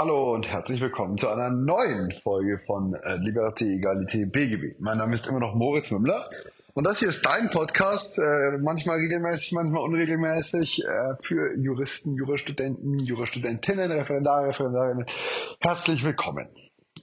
Hallo und herzlich willkommen zu einer neuen Folge von äh, Liberté, Egalité, BGB. Mein Name ist immer noch Moritz Mümmler und das hier ist dein Podcast, äh, manchmal regelmäßig, manchmal unregelmäßig, äh, für Juristen, Jurastudenten, Jurastudentinnen, Referendare, Referendarinnen. Herzlich willkommen.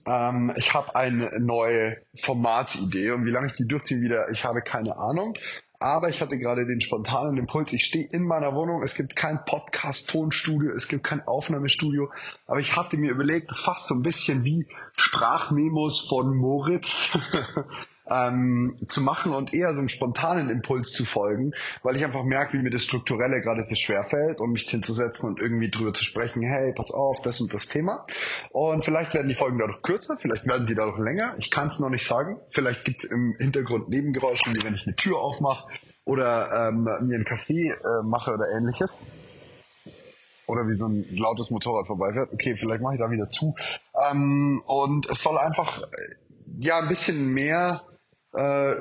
Ähm, ich habe eine neue Formatsidee und wie lange ich die durchziehe wieder, ich habe keine Ahnung. Aber ich hatte gerade den spontanen Impuls, ich stehe in meiner Wohnung, es gibt kein Podcast-Tonstudio, es gibt kein Aufnahmestudio, aber ich hatte mir überlegt, das ist fast so ein bisschen wie Sprachmemos von Moritz. ähm, zu machen und eher so einem spontanen Impuls zu folgen, weil ich einfach merke, wie mir das Strukturelle gerade so schwer fällt und mich hinzusetzen und irgendwie drüber zu sprechen, hey, pass auf, das und das Thema. Und vielleicht werden die Folgen dadurch kürzer, vielleicht werden sie dadurch länger, ich kann es noch nicht sagen. Vielleicht gibt es im Hintergrund Nebengeräusche, wie wenn ich eine Tür aufmache oder ähm, mir einen Kaffee äh, mache oder ähnliches oder wie so ein lautes Motorrad vorbeifährt. Okay, vielleicht mache ich da wieder zu. Ähm, und es soll einfach äh, ja ein bisschen mehr äh,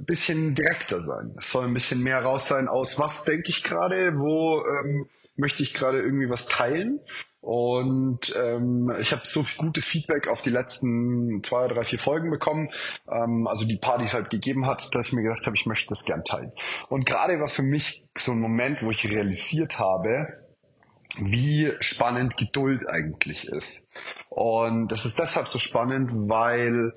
bisschen direkter sein. Es soll ein bisschen mehr raus sein aus, was denke ich gerade, wo ähm, möchte ich gerade irgendwie was teilen. Und ähm, ich habe so viel gutes Feedback auf die letzten zwei, drei, vier Folgen bekommen, ähm, also die Partys halt gegeben hat, dass ich mir gedacht habe, ich möchte das gern teilen. Und gerade war für mich so ein Moment, wo ich realisiert habe, wie spannend Geduld eigentlich ist. Und das ist deshalb so spannend, weil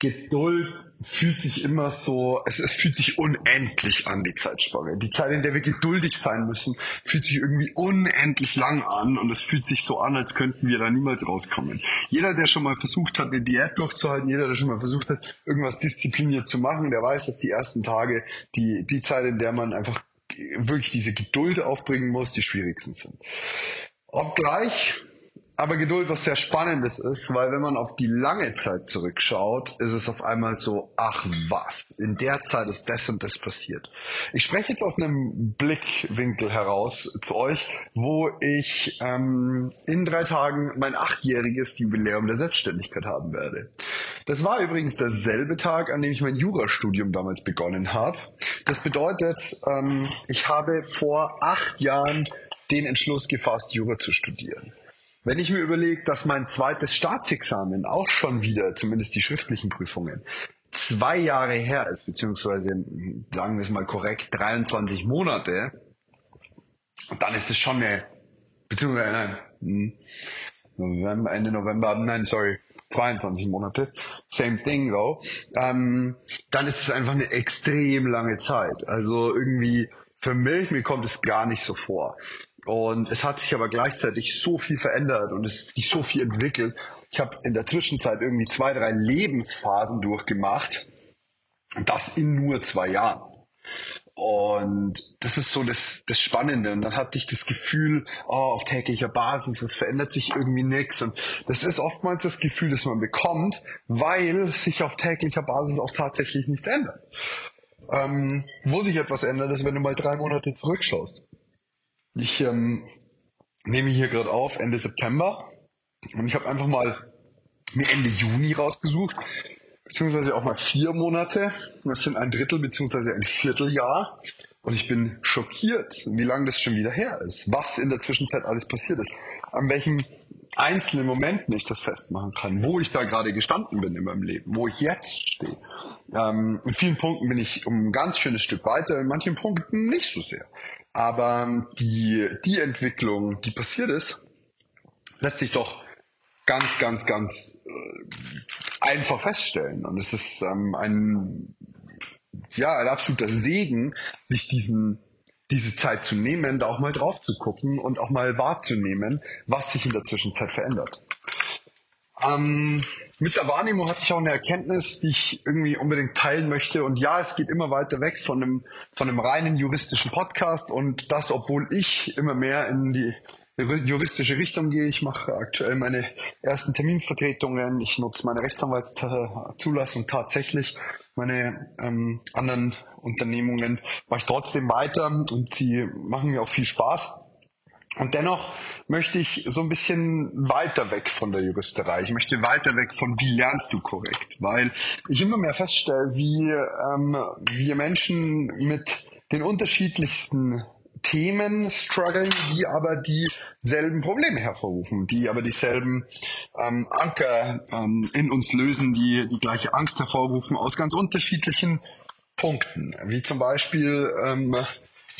Geduld fühlt sich immer so, es, es fühlt sich unendlich an, die Zeitspanne. Die Zeit, in der wir geduldig sein müssen, fühlt sich irgendwie unendlich lang an und es fühlt sich so an, als könnten wir da niemals rauskommen. Jeder, der schon mal versucht hat, eine Diät durchzuhalten, jeder, der schon mal versucht hat, irgendwas diszipliniert zu machen, der weiß, dass die ersten Tage, die, die Zeit, in der man einfach wirklich diese Geduld aufbringen muss, die schwierigsten sind. Obgleich aber Geduld was sehr Spannendes ist, weil wenn man auf die lange Zeit zurückschaut, ist es auf einmal so, ach was, in der Zeit ist das und das passiert. Ich spreche jetzt aus einem Blickwinkel heraus zu euch, wo ich ähm, in drei Tagen mein achtjähriges Jubiläum der Selbstständigkeit haben werde. Das war übrigens derselbe Tag, an dem ich mein Jurastudium damals begonnen habe. Das bedeutet, ähm, ich habe vor acht Jahren den Entschluss gefasst, Jura zu studieren. Wenn ich mir überlege, dass mein zweites Staatsexamen auch schon wieder, zumindest die schriftlichen Prüfungen, zwei Jahre her ist, beziehungsweise, sagen wir es mal korrekt, 23 Monate, dann ist es schon eine, beziehungsweise, nein, hm, November, Ende November, nein, sorry, 22 Monate, same thing though, ähm, dann ist es einfach eine extrem lange Zeit. Also irgendwie, für mich, mir kommt es gar nicht so vor. Und es hat sich aber gleichzeitig so viel verändert und es ist sich so viel entwickelt. Ich habe in der Zwischenzeit irgendwie zwei, drei Lebensphasen durchgemacht. Und das in nur zwei Jahren. Und das ist so das, das Spannende. Und dann hatte ich das Gefühl, oh, auf täglicher Basis, es verändert sich irgendwie nichts. Und das ist oftmals das Gefühl, das man bekommt, weil sich auf täglicher Basis auch tatsächlich nichts ändert. Ähm, wo sich etwas ändert, ist, wenn du mal drei Monate zurückschaust. Ich ähm, nehme hier gerade auf Ende September und ich habe einfach mal mir Ende Juni rausgesucht, beziehungsweise auch mal vier Monate. Das sind ein Drittel beziehungsweise ein Vierteljahr. Und ich bin schockiert, wie lange das schon wieder her ist, was in der Zwischenzeit alles passiert ist, an welchem einzelnen Momenten ich das festmachen kann, wo ich da gerade gestanden bin in meinem Leben, wo ich jetzt stehe. Ähm, in vielen Punkten bin ich um ein ganz schönes Stück weiter, in manchen Punkten nicht so sehr. Aber die, die Entwicklung, die passiert ist, lässt sich doch ganz, ganz, ganz äh, einfach feststellen. Und es ist ähm, ein, ja, ein absoluter Segen, sich diesen, diese Zeit zu nehmen, da auch mal drauf zu gucken und auch mal wahrzunehmen, was sich in der Zwischenzeit verändert. Ähm, mit der Wahrnehmung hatte ich auch eine Erkenntnis, die ich irgendwie unbedingt teilen möchte. Und ja, es geht immer weiter weg von einem, von einem reinen juristischen Podcast und das, obwohl ich immer mehr in die, juristische Richtung gehe. Ich mache aktuell meine ersten Terminsvertretungen. Ich nutze meine Rechtsanwaltszulassung tatsächlich. Meine ähm, anderen Unternehmungen mache ich trotzdem weiter und sie machen mir auch viel Spaß. Und dennoch möchte ich so ein bisschen weiter weg von der Juristerei. Ich möchte weiter weg von, wie lernst du korrekt? Weil ich immer mehr feststelle, wie ähm, wir Menschen mit den unterschiedlichsten Themen strugglen, die aber dieselben Probleme hervorrufen, die aber dieselben ähm, Anker ähm, in uns lösen, die die gleiche Angst hervorrufen aus ganz unterschiedlichen Punkten. Wie zum Beispiel ähm,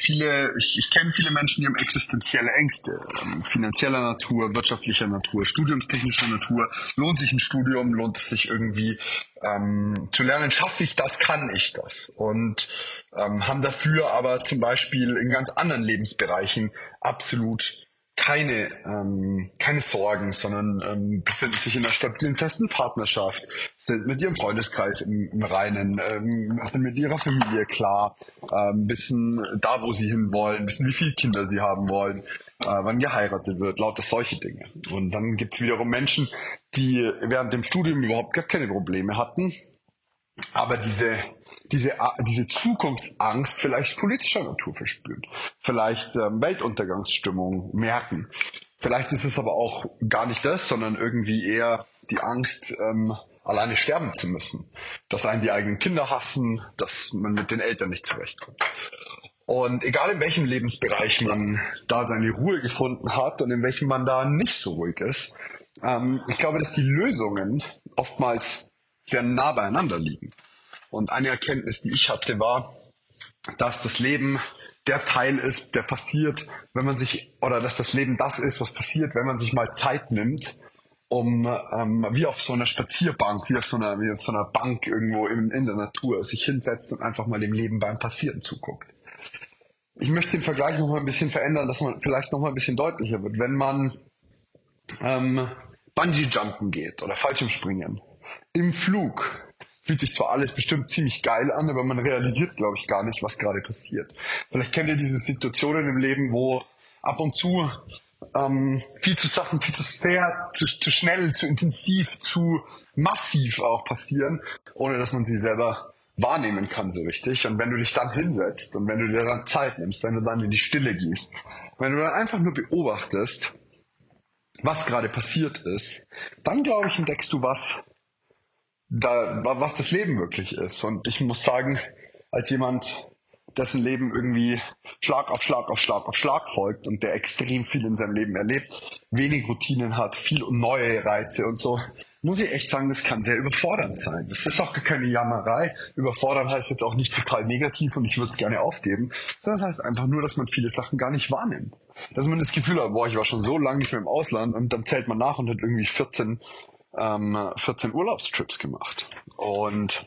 viele, ich, ich kenne viele Menschen, die haben existenzielle Ängste, ähm, finanzieller Natur, wirtschaftlicher Natur, studiumstechnischer Natur. Lohnt sich ein Studium, lohnt es sich irgendwie ähm, zu lernen, schaffe ich das, kann ich das? Und ähm, haben dafür aber zum Beispiel in ganz anderen Lebensbereichen absolut keine, ähm, keine Sorgen, sondern ähm, befinden sich in einer stabilen, festen Partnerschaft, sind mit ihrem Freundeskreis im, im Reinen, ähm, sind mit ihrer Familie klar, ähm, wissen da, wo sie hinwollen, wissen, wie viele Kinder sie haben wollen, äh, wann geheiratet wird, lauter solche Dinge. Und dann gibt es wiederum Menschen, die während dem Studium überhaupt gar keine Probleme hatten, aber diese, diese, diese Zukunftsangst vielleicht politischer Natur verspüren, vielleicht ähm, Weltuntergangsstimmung merken. Vielleicht ist es aber auch gar nicht das, sondern irgendwie eher die Angst, ähm, alleine sterben zu müssen. Dass einen die eigenen Kinder hassen, dass man mit den Eltern nicht zurechtkommt. Und egal in welchem Lebensbereich man da seine Ruhe gefunden hat und in welchem man da nicht so ruhig ist, ähm, ich glaube, dass die Lösungen oftmals sehr nah beieinander liegen. Und eine Erkenntnis, die ich hatte, war, dass das Leben der Teil ist, der passiert, wenn man sich, oder dass das Leben das ist, was passiert, wenn man sich mal Zeit nimmt, um ähm, wie auf so einer Spazierbank, wie auf so einer, wie auf so einer Bank irgendwo in, in der Natur sich hinsetzt und einfach mal dem Leben beim Passieren zuguckt. Ich möchte den Vergleich noch mal ein bisschen verändern, dass man vielleicht noch mal ein bisschen deutlicher wird. Wenn man ähm, Bungee-Jumpen geht oder Fallschirmspringen, im Flug fühlt sich zwar alles bestimmt ziemlich geil an, aber man realisiert, glaube ich, gar nicht, was gerade passiert. Vielleicht kennt ihr diese Situationen im Leben, wo ab und zu ähm, viel zu Sachen viel zu sehr, zu, zu schnell, zu intensiv, zu massiv auch passieren, ohne dass man sie selber wahrnehmen kann so richtig. Und wenn du dich dann hinsetzt und wenn du dir dann Zeit nimmst, wenn du dann in die Stille gehst, wenn du dann einfach nur beobachtest, was gerade passiert ist, dann glaube ich, entdeckst du was, da, was das Leben wirklich ist. Und ich muss sagen, als jemand, dessen Leben irgendwie Schlag auf Schlag auf Schlag auf Schlag folgt und der extrem viel in seinem Leben erlebt, wenig Routinen hat, viel neue Reize und so, muss ich echt sagen, das kann sehr überfordernd sein. Das ist auch keine Jammerei. Überfordern heißt jetzt auch nicht total negativ und ich würde es gerne aufgeben, das heißt einfach nur, dass man viele Sachen gar nicht wahrnimmt. Dass man das Gefühl hat, boah, ich war schon so lange nicht mehr im Ausland und dann zählt man nach und hat irgendwie 14 ähm, 14 Urlaubstrips gemacht. Und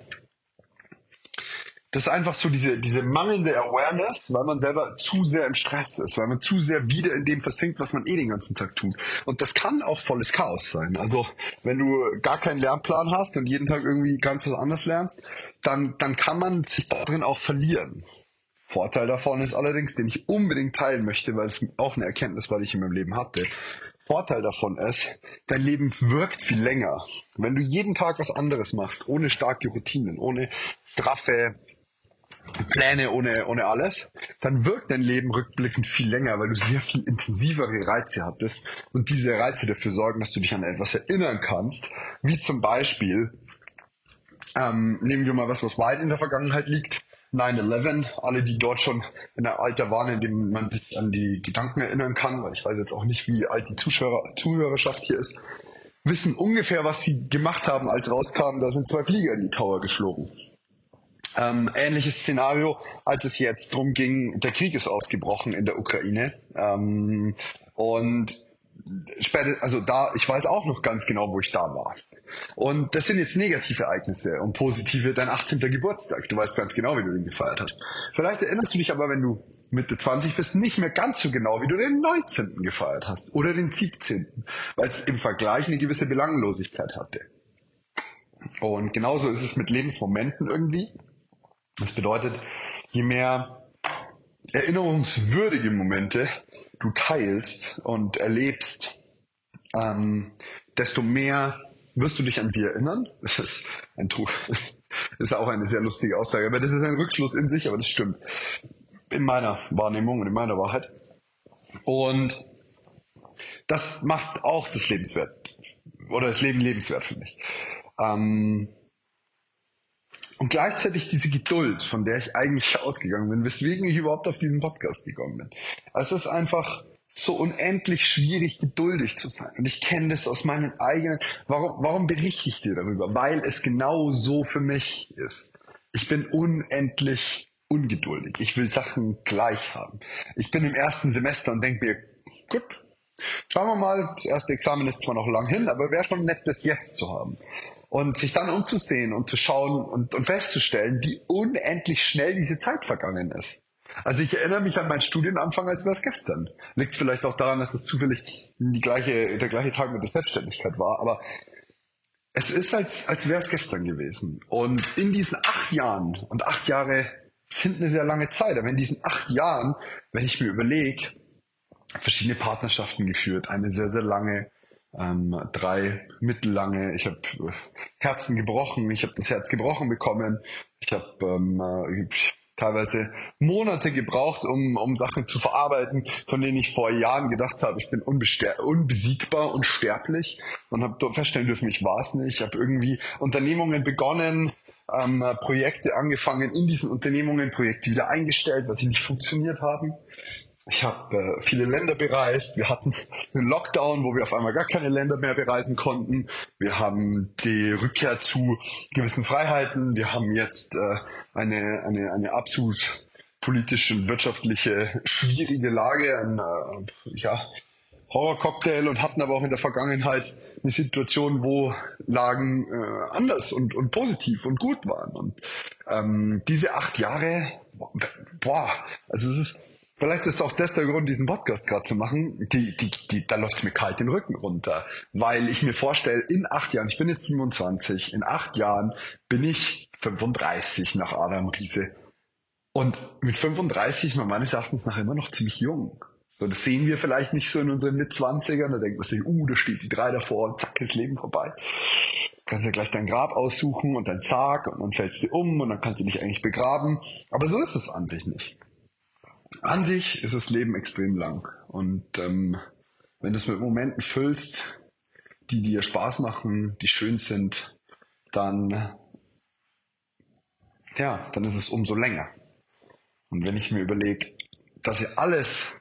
das ist einfach so diese, diese mangelnde Awareness, weil man selber zu sehr im Stress ist, weil man zu sehr wieder in dem versinkt, was man eh den ganzen Tag tut. Und das kann auch volles Chaos sein. Also wenn du gar keinen Lernplan hast und jeden Tag irgendwie ganz was anderes lernst, dann, dann kann man sich darin auch verlieren. Vorteil davon ist allerdings, den ich unbedingt teilen möchte, weil es auch eine Erkenntnis war, die ich in meinem Leben hatte. Vorteil davon ist, dein Leben wirkt viel länger. Wenn du jeden Tag was anderes machst, ohne starke Routinen, ohne straffe Pläne, ohne, ohne alles, dann wirkt dein Leben rückblickend viel länger, weil du sehr viel intensivere Reize hattest und diese Reize dafür sorgen, dass du dich an etwas erinnern kannst, wie zum Beispiel, ähm, nehmen wir mal was, was weit in der Vergangenheit liegt, 9-11, alle, die dort schon in der Alter waren, in dem man sich an die Gedanken erinnern kann, weil ich weiß jetzt auch nicht, wie alt die Zuschauer, Zuhörerschaft hier ist, wissen ungefähr, was sie gemacht haben, als rauskam, da sind zwei Flieger in die Tower geflogen. Ähm, ähnliches Szenario, als es jetzt drum ging, der Krieg ist ausgebrochen in der Ukraine. Ähm, und später, also da, ich weiß auch noch ganz genau, wo ich da war. Und das sind jetzt negative Ereignisse und positive dein 18. Geburtstag. Du weißt ganz genau, wie du den gefeiert hast. Vielleicht erinnerst du dich aber, wenn du Mitte 20 bist, nicht mehr ganz so genau, wie du den 19. gefeiert hast oder den 17., weil es im Vergleich eine gewisse Belanglosigkeit hatte. Und genauso ist es mit Lebensmomenten irgendwie. Das bedeutet, je mehr erinnerungswürdige Momente du teilst und erlebst, ähm, desto mehr wirst du dich an sie erinnern. Das ist ein Trug. Das ist auch eine sehr lustige Aussage, aber das ist ein Rückschluss in sich, aber das stimmt. In meiner Wahrnehmung und in meiner Wahrheit. Und das macht auch das lebenswert oder das Leben lebenswert für mich. Ähm, und gleichzeitig diese Geduld, von der ich eigentlich ausgegangen bin, weswegen ich überhaupt auf diesen Podcast gekommen bin. Es ist einfach so unendlich schwierig, geduldig zu sein. Und ich kenne das aus meinen eigenen. Warum, warum berichte ich dir darüber? Weil es genau so für mich ist. Ich bin unendlich ungeduldig. Ich will Sachen gleich haben. Ich bin im ersten Semester und denke mir, gut, schauen wir mal, das erste Examen ist zwar noch lang hin, aber wäre schon nett, das jetzt zu haben. Und sich dann umzusehen und zu schauen und, und festzustellen, wie unendlich schnell diese Zeit vergangen ist. Also ich erinnere mich an meinen Studienanfang, als wäre es gestern. Liegt vielleicht auch daran, dass es zufällig die gleiche, der gleiche Tag mit der Selbstständigkeit war, aber es ist, als, als wäre es gestern gewesen. Und in diesen acht Jahren, und acht Jahre sind eine sehr lange Zeit, aber in diesen acht Jahren, wenn ich mir überlege, verschiedene Partnerschaften geführt, eine sehr, sehr lange, ähm, drei mittellange. Ich habe Herzen gebrochen, ich habe das Herz gebrochen bekommen, ich habe ähm, äh, teilweise Monate gebraucht, um, um Sachen zu verarbeiten, von denen ich vor Jahren gedacht habe, ich bin unbesiegbar, und sterblich und habe feststellen dürfen, ich war es nicht. Ich habe irgendwie Unternehmungen begonnen, ähm, Projekte angefangen in diesen Unternehmungen, Projekte wieder eingestellt, weil sie nicht funktioniert haben. Ich habe äh, viele Länder bereist. Wir hatten einen Lockdown, wo wir auf einmal gar keine Länder mehr bereisen konnten. Wir haben die Rückkehr zu gewissen Freiheiten. Wir haben jetzt äh, eine, eine, eine absolut politisch und wirtschaftliche schwierige Lage, ein äh, ja, Horrorcocktail und hatten aber auch in der Vergangenheit eine Situation, wo Lagen äh, anders und, und positiv und gut waren. Und ähm, diese acht Jahre, boah, also es ist Vielleicht ist auch das der Grund, diesen Podcast gerade zu machen. Die, die, die, da läuft mir kalt den Rücken runter, weil ich mir vorstelle, in acht Jahren, ich bin jetzt 27, in acht Jahren bin ich 35 nach Adam Riese. Und mit 35 ist man meines Erachtens nach immer noch ziemlich jung. So, das sehen wir vielleicht nicht so in unseren Mitzwanzigern. Da denkt man sich, uh, da steht die drei davor und zack, ist Leben vorbei. Du kannst ja gleich dein Grab aussuchen und dein Sarg und dann fällst du um und dann kannst du dich eigentlich begraben. Aber so ist es an sich nicht an sich ist das Leben extrem lang. Und ähm, wenn du es mit Momenten füllst, die dir Spaß machen, die schön sind, dann, ja, dann ist es umso länger. Und wenn ich mir überlege, dass ich alles,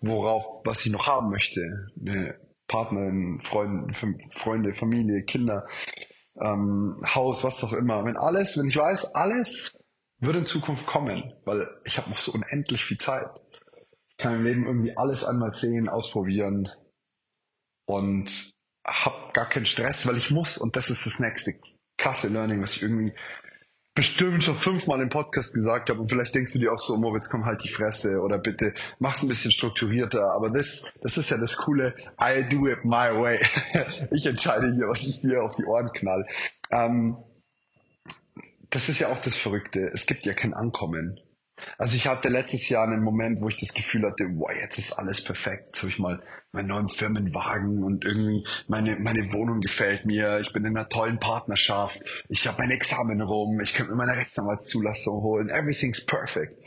worauf, was ich noch haben möchte, eine Partnerin, Freund, Freunde, Familie, Kinder, ähm, Haus, was auch immer, wenn alles, wenn ich weiß, alles wird in Zukunft kommen, weil ich habe noch so unendlich viel Zeit. Ich kann im Leben irgendwie alles einmal sehen, ausprobieren und habe gar keinen Stress, weil ich muss und das ist das nächste krasse Learning, was ich irgendwie bestimmt schon fünfmal im Podcast gesagt habe und vielleicht denkst du dir auch so, Moritz, komm halt die Fresse oder bitte mach's ein bisschen strukturierter, aber das, das ist ja das Coole, I do it my way. ich entscheide hier, was ich dir auf die Ohren knall. Ähm, das ist ja auch das Verrückte. Es gibt ja kein Ankommen. Also ich hatte letztes Jahr einen Moment, wo ich das Gefühl hatte, wow, jetzt ist alles perfekt. Jetzt habe ich mal meinen neuen Firmenwagen und irgendwie meine, meine Wohnung gefällt mir. Ich bin in einer tollen Partnerschaft. Ich habe mein Examen rum. Ich könnte mir meine Rechtsanwaltszulassung holen. Everything's perfect.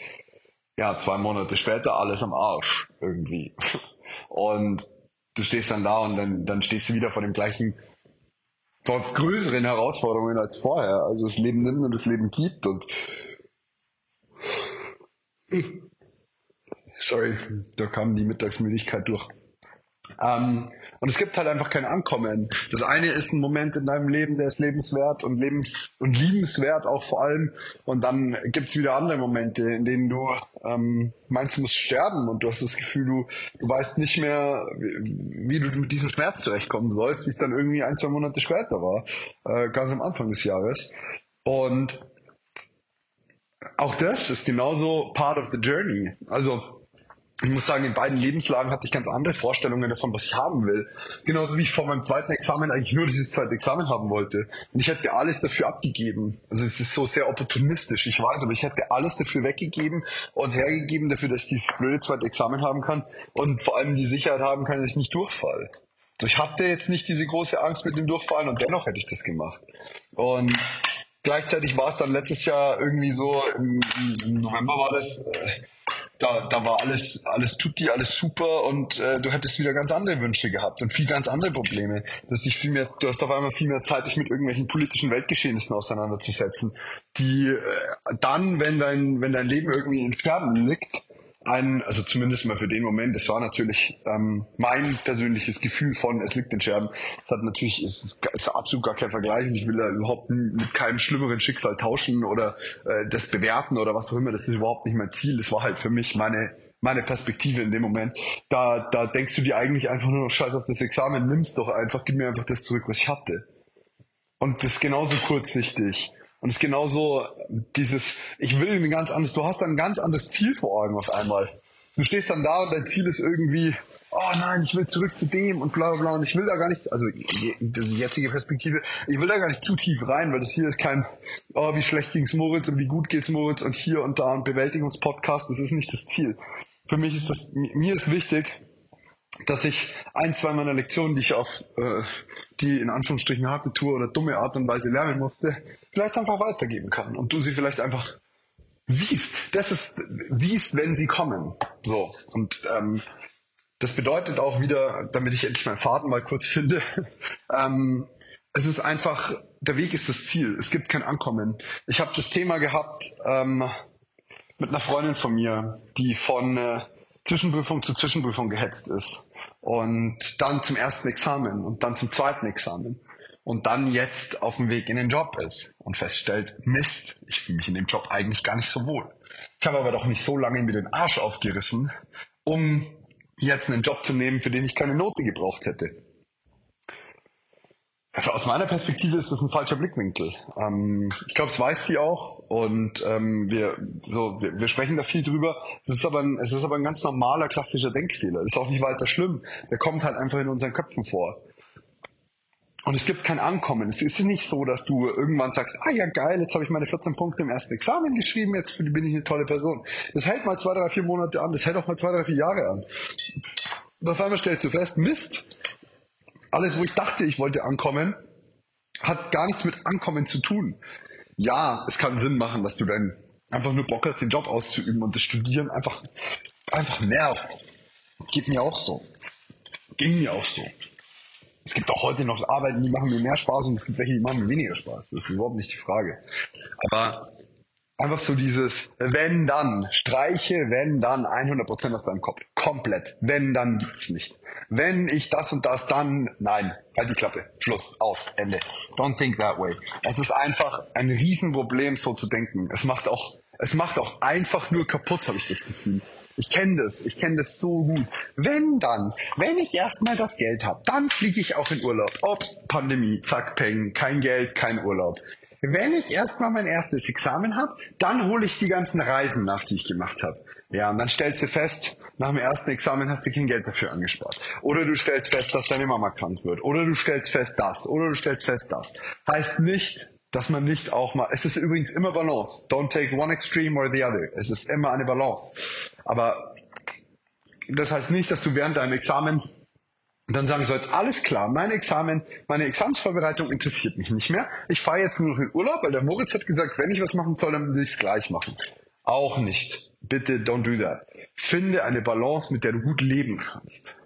Ja, zwei Monate später alles am Arsch irgendwie. Und du stehst dann da und dann, dann stehst du wieder vor dem gleichen vor größeren Herausforderungen als vorher. Also das Leben nimmt und das Leben gibt und sorry, da kam die Mittagsmüdigkeit durch. Ähm, und es gibt halt einfach kein Ankommen. Das eine ist ein Moment in deinem Leben, der ist lebenswert und lebens und liebenswert auch vor allem. Und dann gibt es wieder andere Momente, in denen du ähm, meinst, du musst sterben und du hast das Gefühl, du, du weißt nicht mehr, wie, wie du mit diesem Schmerz zurechtkommen sollst, wie es dann irgendwie ein, zwei Monate später war, äh, ganz am Anfang des Jahres. Und auch das ist genauso part of the journey. Also ich muss sagen, in beiden Lebenslagen hatte ich ganz andere Vorstellungen davon, was ich haben will. Genauso wie ich vor meinem zweiten Examen eigentlich nur dieses zweite Examen haben wollte. Und ich hätte alles dafür abgegeben. Also es ist so sehr opportunistisch, ich weiß, aber ich hätte alles dafür weggegeben und hergegeben dafür, dass ich dieses blöde zweite Examen haben kann und vor allem die Sicherheit haben kann, dass ich nicht durchfall. Also ich hatte jetzt nicht diese große Angst mit dem Durchfallen und dennoch hätte ich das gemacht. Und gleichzeitig war es dann letztes Jahr irgendwie so, im, im November war das, äh, da, da war alles, alles tutti, alles super und äh, du hättest wieder ganz andere Wünsche gehabt und viel ganz andere Probleme. Dass dich viel mehr, du hast auf einmal viel mehr Zeit, dich mit irgendwelchen politischen Weltgeschehnissen auseinanderzusetzen, die äh, dann, wenn dein, wenn dein Leben irgendwie in Scherben liegt, ein, also zumindest mal für den Moment, das war natürlich ähm, mein persönliches Gefühl von, es liegt in Scherben. Es hat natürlich, es ist, ist absolut gar kein Vergleich ich will da überhaupt mit keinem schlimmeren Schicksal tauschen oder äh, das bewerten oder was auch immer. Das ist überhaupt nicht mein Ziel. Es war halt für mich meine meine Perspektive in dem Moment. Da, da denkst du dir eigentlich einfach nur noch Scheiß auf das Examen, nimm's doch einfach, gib mir einfach das zurück, was ich hatte. Und das ist genauso kurzsichtig. Und es ist genauso dieses, ich will ein ganz anderes, du hast ein ganz anderes Ziel vor Augen auf einmal. Du stehst dann da und dein Ziel ist irgendwie, oh nein, ich will zurück zu dem und bla bla bla und ich will da gar nicht, also das jetzige Perspektive, ich will da gar nicht zu tief rein, weil das hier ist kein, oh wie schlecht ging's Moritz und wie gut geht's Moritz und hier und da ein Bewältigungspodcast, das ist nicht das Ziel. Für mich ist das, mir ist wichtig, dass ich ein, zwei meiner Lektionen, die ich auf äh, die in Anführungsstrichen harte Tour oder dumme Art und Weise lernen musste, vielleicht einfach weitergeben kann und du sie vielleicht einfach siehst. Das ist siehst, wenn sie kommen. So und ähm, das bedeutet auch wieder, damit ich endlich meinen Faden mal kurz finde, ähm, es ist einfach, der Weg ist das Ziel. Es gibt kein Ankommen. Ich habe das Thema gehabt ähm, mit einer Freundin von mir, die von äh, Zwischenprüfung zu Zwischenprüfung gehetzt ist. Und dann zum ersten Examen und dann zum zweiten Examen. Und dann jetzt auf dem Weg in den Job ist und feststellt, Mist, ich fühle mich in dem Job eigentlich gar nicht so wohl. Ich habe aber doch nicht so lange mir den Arsch aufgerissen, um jetzt einen Job zu nehmen, für den ich keine Note gebraucht hätte. Also aus meiner Perspektive ist das ein falscher Blickwinkel. Ähm, ich glaube, es weiß sie auch und ähm, wir, so, wir, wir sprechen da viel drüber. Es ist, aber ein, es ist aber ein ganz normaler, klassischer Denkfehler. Ist auch nicht weiter schlimm. Der kommt halt einfach in unseren Köpfen vor. Und es gibt kein Ankommen. Es ist nicht so, dass du irgendwann sagst, ah ja geil, jetzt habe ich meine 14 Punkte im ersten Examen geschrieben, jetzt bin ich eine tolle Person. Das hält mal zwei, drei, vier Monate an, das hält auch mal zwei, drei, vier Jahre an. Und auf einmal stellst du fest, Mist, alles, wo ich dachte, ich wollte ankommen, hat gar nichts mit Ankommen zu tun. Ja, es kann Sinn machen, dass du dann einfach nur Bock hast, den Job auszuüben und das Studieren einfach, einfach nervt. Geht mir auch so. Ging mir auch so. Es gibt auch heute noch Arbeiten, die machen mir mehr Spaß und es gibt welche, die machen mir weniger Spaß. Das ist überhaupt nicht die Frage. Aber einfach so dieses wenn dann, streiche wenn dann 100% aus deinem Kopf. Komplett. Wenn dann gibt's nicht wenn ich das und das dann, nein, halt die Klappe, Schluss, aus, Ende. Don't think that way. Es ist einfach ein Riesenproblem, so zu denken. Es macht auch, es macht auch einfach nur kaputt, habe ich das Gefühl. Ich kenne das, ich kenne das so gut. Wenn dann, wenn ich erstmal das Geld habe, dann fliege ich auch in Urlaub. Ops, Pandemie, zack, peng, kein Geld, kein Urlaub. Wenn ich erstmal mein erstes Examen habe, dann hole ich die ganzen Reisen nach, die ich gemacht habe. Ja, und dann stellst du fest, nach dem ersten Examen hast du kein Geld dafür angespart. Oder du stellst fest, dass deine Mama krank wird. Oder du stellst fest das. Oder du stellst fest das. Heißt nicht, dass man nicht auch mal, es ist übrigens immer Balance. Don't take one extreme or the other. Es ist immer eine Balance. Aber das heißt nicht, dass du während deinem Examen und dann sagen sollst, alles klar, mein Examen, meine Examensvorbereitung interessiert mich nicht mehr. Ich fahre jetzt nur noch in Urlaub, weil der Moritz hat gesagt, wenn ich was machen soll, dann will ich es gleich machen. Auch nicht. Bitte don't do that. Finde eine Balance, mit der du gut leben kannst.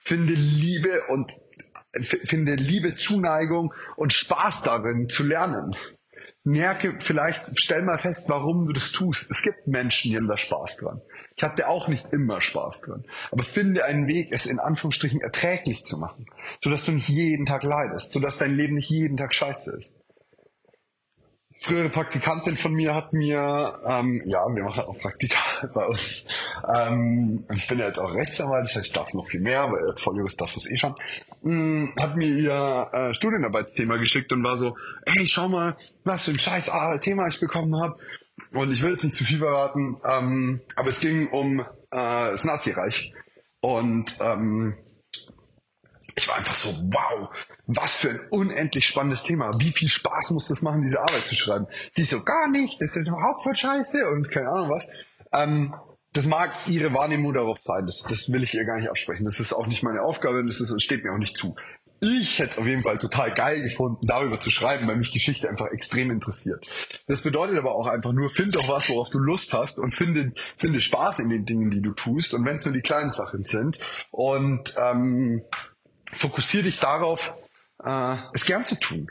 Finde Liebe und finde Liebe, Zuneigung und Spaß darin zu lernen merke, vielleicht stell mal fest, warum du das tust. Es gibt Menschen, die haben da Spaß dran. Ich hatte auch nicht immer Spaß dran. Aber finde einen Weg, es in Anführungsstrichen erträglich zu machen, sodass du nicht jeden Tag leidest, sodass dein Leben nicht jeden Tag scheiße ist frühere Praktikantin von mir hat mir, ähm, ja, wir machen auch Praktika bei uns. Ähm, ich bin ja jetzt auch Rechtsanwalt, das heißt, ich darf noch viel mehr, aber als Volljurist darfst du es eh schon. Ähm, hat mir ihr äh, Studienarbeitsthema geschickt und war so, ey, schau mal, was für ein scheiß Thema ich bekommen habe. Und ich will jetzt nicht zu viel verraten, ähm, aber es ging um äh, das Nazireich. Und ähm, ich war einfach so, wow, was für ein unendlich spannendes Thema. Wie viel Spaß muss das machen, diese Arbeit zu schreiben? Sie so, gar nicht, das ist überhaupt voll scheiße und keine Ahnung was. Ähm, das mag ihre Wahrnehmung darauf sein, das, das will ich ihr gar nicht absprechen. Das ist auch nicht meine Aufgabe, das, ist, das steht mir auch nicht zu. Ich hätte es auf jeden Fall total geil gefunden, darüber zu schreiben, weil mich Geschichte einfach extrem interessiert. Das bedeutet aber auch einfach nur, find doch was, worauf du Lust hast und finde, finde Spaß in den Dingen, die du tust. Und wenn es nur die kleinen Sachen sind. Und ähm, fokussiere dich darauf, äh, es gern zu tun.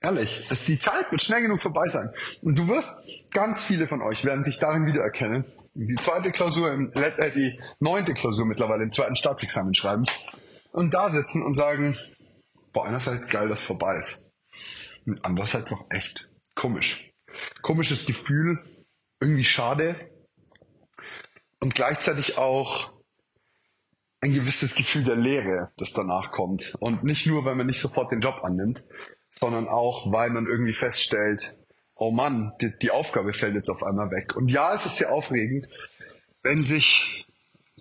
Ehrlich, es, die Zeit wird schnell genug vorbei sein. Und du wirst, ganz viele von euch werden sich darin wiedererkennen. Die zweite Klausur, im, äh, die neunte Klausur mittlerweile im zweiten Staatsexamen schreiben und da sitzen und sagen, boah, einerseits geil, dass vorbei ist. Und andererseits auch echt komisch. Komisches Gefühl, irgendwie schade und gleichzeitig auch ein gewisses Gefühl der Leere, das danach kommt. Und nicht nur, weil man nicht sofort den Job annimmt, sondern auch, weil man irgendwie feststellt, oh Mann, die, die Aufgabe fällt jetzt auf einmal weg. Und ja, es ist sehr aufregend, wenn sich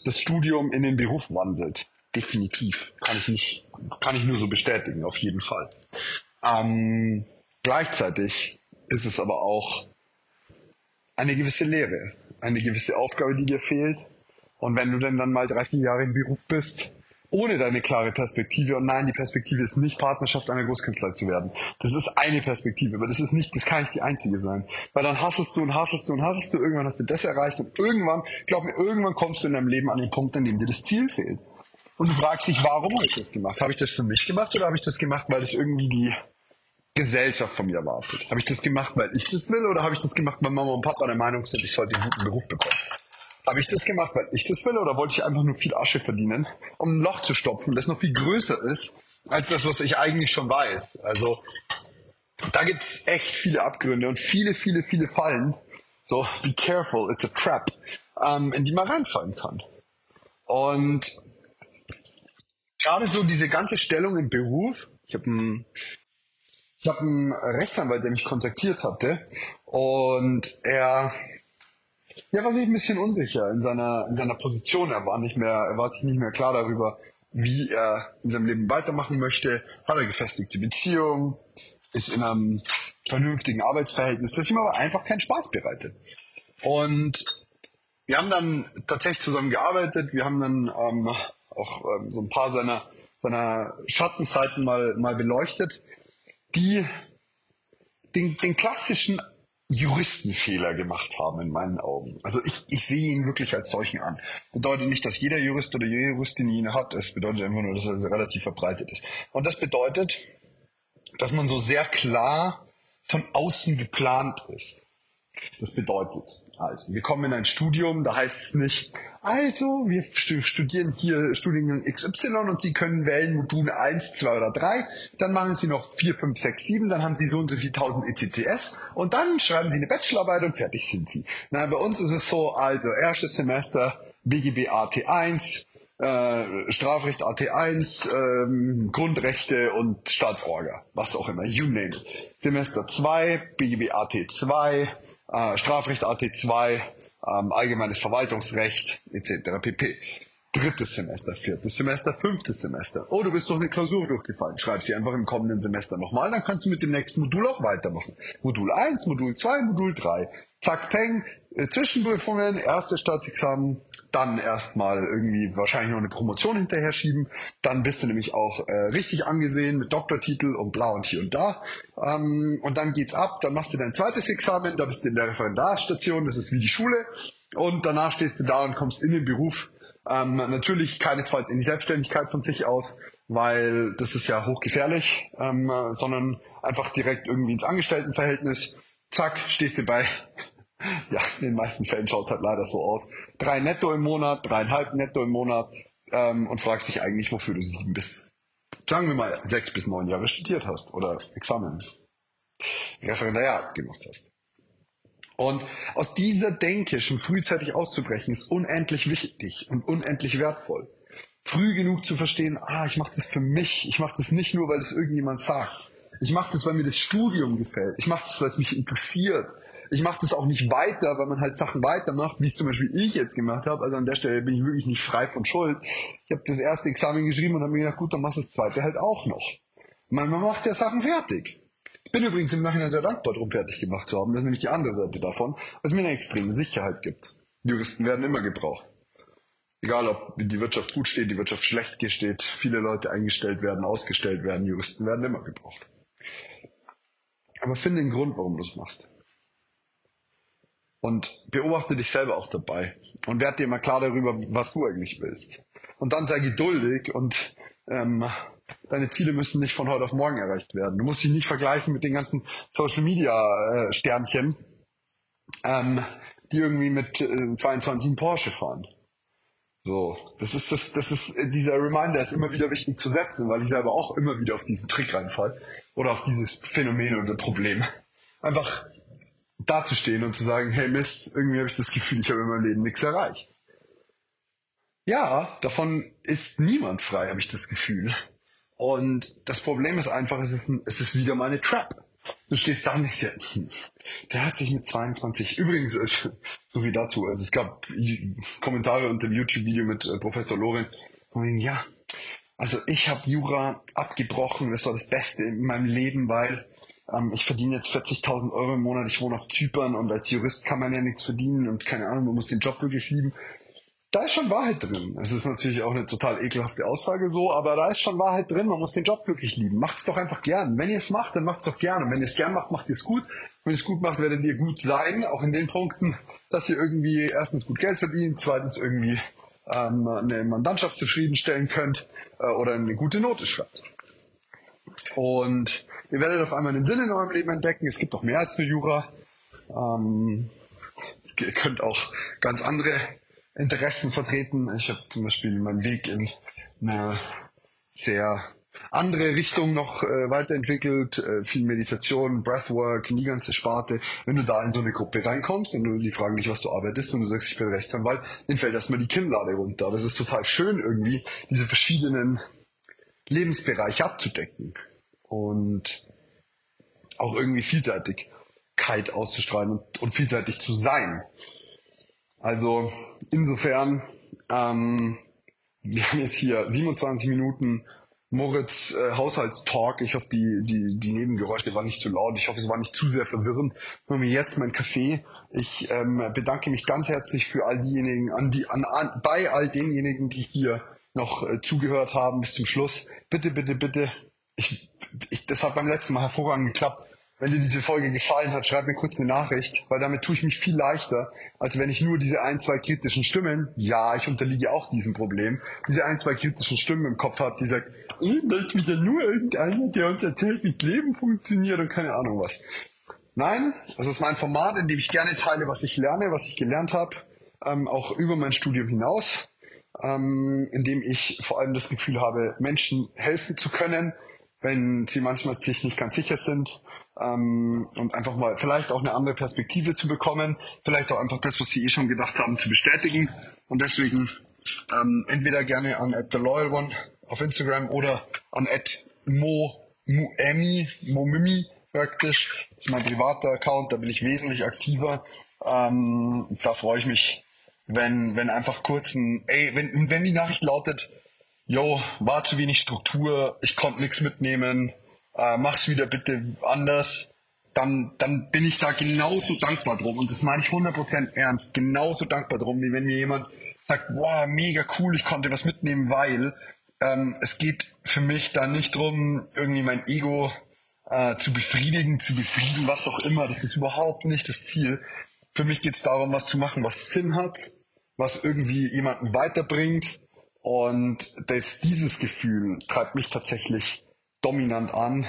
das Studium in den Beruf wandelt. Definitiv. Kann ich nicht, kann ich nur so bestätigen, auf jeden Fall. Ähm, gleichzeitig ist es aber auch eine gewisse Lehre, eine gewisse Aufgabe, die dir fehlt, und wenn du denn dann mal drei, vier Jahre im Beruf bist, ohne deine klare Perspektive, und nein, die Perspektive ist nicht Partnerschaft einer Großkanzlei zu werden. Das ist eine Perspektive, aber das ist nicht, das kann nicht die einzige sein. Weil dann hasselst du und hasselst du und hasselst du, irgendwann hast du das erreicht und irgendwann, glaub mir, irgendwann kommst du in deinem Leben an den Punkt, an dem dir das Ziel fehlt. Und du fragst dich, warum habe ich das gemacht? Habe ich das für mich gemacht oder habe ich das gemacht, weil das irgendwie die Gesellschaft von mir erwartet? Habe ich das gemacht, weil ich das will oder habe ich das gemacht, weil Mama und Papa der Meinung sind, ich sollte einen guten Beruf bekommen? Habe ich das gemacht, weil ich das will, oder wollte ich einfach nur viel Asche verdienen, um ein Loch zu stopfen, das noch viel größer ist, als das, was ich eigentlich schon weiß? Also, da gibt's echt viele Abgründe und viele, viele, viele Fallen. So, be careful, it's a trap, ähm, in die man reinfallen kann. Und gerade so diese ganze Stellung im Beruf, ich habe einen, ich hab einen Rechtsanwalt, der mich kontaktiert hatte, und er ja, war sich ein bisschen unsicher in seiner, in seiner Position. Er war nicht mehr, er war sich nicht mehr klar darüber, wie er in seinem Leben weitermachen möchte. Hat er gefestigte Beziehung, ist in einem vernünftigen Arbeitsverhältnis, das ihm aber einfach keinen Spaß bereitet. Und wir haben dann tatsächlich zusammen gearbeitet. Wir haben dann ähm, auch ähm, so ein paar seiner, seiner Schattenzeiten mal, mal beleuchtet, die den, den klassischen Juristenfehler gemacht haben in meinen Augen. Also ich, ich sehe ihn wirklich als solchen an. Bedeutet nicht, dass jeder Jurist oder jede Juristin ihn hat. Es bedeutet einfach nur, dass er relativ verbreitet ist. Und das bedeutet, dass man so sehr klar von außen geplant ist. Das bedeutet, also, wir kommen in ein Studium, da heißt es nicht, also, wir studieren hier Studiengang XY und Sie können wählen Module 1, 2 oder 3. Dann machen Sie noch 4, 5, 6, 7. Dann haben Sie so und so viel 1000 ECTS. Und dann schreiben Sie eine Bachelorarbeit und fertig sind Sie. Na, bei uns ist es so, also, erstes Semester BGB AT1, äh, Strafrecht AT1, ähm, Grundrechte und Staatsorga, was auch immer, you name it. Semester 2, BGB AT2, äh, Strafrecht AT2, ähm, allgemeines Verwaltungsrecht etc. pp. Drittes Semester, viertes Semester, fünftes Semester. Oh, du bist doch eine Klausur durchgefallen. Schreib sie einfach im kommenden Semester nochmal, dann kannst du mit dem nächsten Modul auch weitermachen. Modul 1, Modul 2, Modul 3. Zack, peng, äh, Zwischenprüfungen, erstes Staatsexamen, dann erstmal irgendwie wahrscheinlich noch eine Promotion hinterher schieben. Dann bist du nämlich auch äh, richtig angesehen mit Doktortitel und bla und hier und da. Ähm, und dann geht's ab, dann machst du dein zweites Examen, da bist du in der Referendarstation, das ist wie die Schule. Und danach stehst du da und kommst in den Beruf. Ähm, natürlich keinesfalls in die Selbstständigkeit von sich aus, weil das ist ja hochgefährlich, ähm, sondern einfach direkt irgendwie ins Angestelltenverhältnis. Zack, stehst du bei ja, in den meisten Fällen schaut es halt leider so aus. Drei netto im Monat, dreieinhalb netto im Monat ähm, und fragst dich eigentlich, wofür du sieben bis, sagen wir mal, sechs bis neun Jahre studiert hast oder Examen, Referendariat gemacht hast. Und aus dieser Denke schon frühzeitig auszubrechen, ist unendlich wichtig und unendlich wertvoll. Früh genug zu verstehen, ah, ich mache das für mich, ich mache das nicht nur, weil es irgendjemand sagt. Ich mache das, weil mir das Studium gefällt. Ich mache das, weil es mich interessiert. Ich mache das auch nicht weiter, weil man halt Sachen weitermacht, wie es zum Beispiel ich jetzt gemacht habe. Also an der Stelle bin ich wirklich nicht frei von Schuld. Ich habe das erste Examen geschrieben und habe mir gedacht, gut, dann machst du das zweite halt auch noch. Man, man macht ja Sachen fertig. Ich bin übrigens im Nachhinein sehr dankbar, darum fertig gemacht zu haben. Das ist nämlich die andere Seite davon, was mir eine extreme Sicherheit gibt. Juristen werden immer gebraucht. Egal, ob die Wirtschaft gut steht, die Wirtschaft schlecht steht, viele Leute eingestellt werden, ausgestellt werden, Juristen werden immer gebraucht. Aber finde den Grund, warum du es machst. Und beobachte dich selber auch dabei. Und werd dir mal klar darüber, was du eigentlich willst. Und dann sei geduldig und ähm, deine Ziele müssen nicht von heute auf morgen erreicht werden. Du musst dich nicht vergleichen mit den ganzen Social Media äh, Sternchen, ähm, die irgendwie mit äh, 22 Porsche fahren. So, das ist das, das ist äh, dieser Reminder ist immer wieder wichtig zu setzen, weil ich selber auch immer wieder auf diesen Trick reinfall oder auf dieses Phänomen oder Problem. Einfach dazustehen und zu sagen, hey Mist, irgendwie habe ich das Gefühl, ich habe in meinem Leben nichts erreicht. Ja, davon ist niemand frei, habe ich das Gefühl. Und das Problem ist einfach, es ist, ein, es ist wieder meine Trap. Du stehst da nicht sehr. Der hat sich mit 22, übrigens, äh, so wie dazu, also es gab Kommentare unter dem YouTube-Video mit äh, Professor Lorenz, ja, also ich habe Jura abgebrochen, das war das Beste in meinem Leben, weil ähm, ich verdiene jetzt 40.000 Euro im Monat, ich wohne auf Zypern und als Jurist kann man ja nichts verdienen und keine Ahnung, man muss den Job wirklich lieben da ist schon Wahrheit drin. Es ist natürlich auch eine total ekelhafte Aussage so, aber da ist schon Wahrheit drin. Man muss den Job wirklich lieben. Macht's doch einfach gern. Wenn ihr es macht, dann macht's doch gerne. wenn ihr es gern macht, macht ihr es gut. Wenn ihr es gut macht, werdet ihr gut sein, auch in den Punkten, dass ihr irgendwie erstens gut Geld verdient, zweitens irgendwie ähm, eine Mandantschaft zufriedenstellen könnt äh, oder eine gute Note schreibt. Und ihr werdet auf einmal einen Sinn in eurem Leben entdecken. Es gibt doch mehr als nur Jura. Ähm, ihr könnt auch ganz andere Interessen vertreten. Ich habe zum Beispiel meinen Weg in eine sehr andere Richtung noch äh, weiterentwickelt, äh, viel Meditation, Breathwork, die ganze Sparte. Wenn du da in so eine Gruppe reinkommst und die fragen dich, was du arbeitest und du sagst, ich bin Rechtsanwalt, dann fällt erstmal die Kinnlade runter. Das ist total schön irgendwie, diese verschiedenen Lebensbereiche abzudecken und auch irgendwie Vielseitigkeit auszustrahlen und, und vielseitig zu sein. Also insofern, ähm, wir haben jetzt hier 27 Minuten Moritz äh, Haushaltstalk. Ich hoffe, die, die, die Nebengeräusche waren nicht zu laut. Ich hoffe, es war nicht zu sehr verwirrend. Mache mir jetzt mein Kaffee. Ich ähm, bedanke mich ganz herzlich für all diejenigen, an die, an, an, bei all denjenigen, die hier noch äh, zugehört haben bis zum Schluss. Bitte, bitte, bitte. Ich, ich, das hat beim letzten Mal hervorragend geklappt. Wenn dir diese Folge gefallen hat, schreib mir kurz eine Nachricht, weil damit tue ich mich viel leichter, als wenn ich nur diese ein, zwei kritischen Stimmen, ja, ich unterliege auch diesem Problem, diese ein, zwei kritischen Stimmen im Kopf habe, die sagt, eh, da ist wieder nur irgendeiner, der uns erzählt, wie Leben funktioniert und keine Ahnung was. Nein, das ist mein Format, in dem ich gerne teile, was ich lerne, was ich gelernt habe, ähm, auch über mein Studium hinaus, ähm, in dem ich vor allem das Gefühl habe, Menschen helfen zu können, wenn sie manchmal sich nicht ganz sicher sind ähm, und einfach mal vielleicht auch eine andere Perspektive zu bekommen, vielleicht auch einfach das, was sie eh schon gedacht haben, zu bestätigen. Und deswegen ähm, entweder gerne an at the loyal one auf Instagram oder an at mo muemi momimi praktisch. Das ist mein privater Account, da bin ich wesentlich aktiver. Ähm, da freue ich mich, wenn, wenn einfach kurz ein, ey, wenn, wenn die Nachricht lautet, yo, war zu wenig Struktur, ich konnte nichts mitnehmen, äh, mach's wieder bitte anders, dann, dann bin ich da genauso dankbar drum. Und das meine ich 100% ernst, genauso dankbar drum, wie wenn mir jemand sagt, wow, mega cool, ich konnte was mitnehmen, weil ähm, es geht für mich da nicht drum, irgendwie mein Ego äh, zu befriedigen, zu befrieden, was auch immer. Das ist überhaupt nicht das Ziel. Für mich geht es darum, was zu machen, was Sinn hat, was irgendwie jemanden weiterbringt. Und das, dieses Gefühl treibt mich tatsächlich dominant an.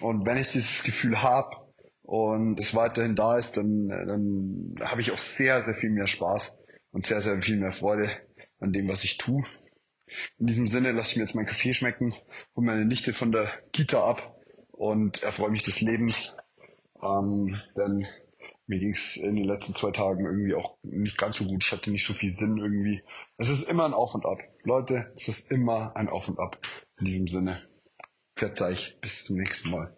Und wenn ich dieses Gefühl habe und es weiterhin da ist, dann, dann habe ich auch sehr, sehr viel mehr Spaß und sehr, sehr viel mehr Freude an dem, was ich tue. In diesem Sinne lasse ich mir jetzt meinen Kaffee schmecken, hole meine Nichte von der Kita ab und erfreue mich des Lebens. Ähm, denn mir ging es in den letzten zwei Tagen irgendwie auch nicht ganz so gut. Ich hatte nicht so viel Sinn irgendwie. Es ist immer ein Auf und Ab. Leute, es ist immer ein Auf und Ab. In diesem Sinne. Verzeih, bis zum nächsten Mal.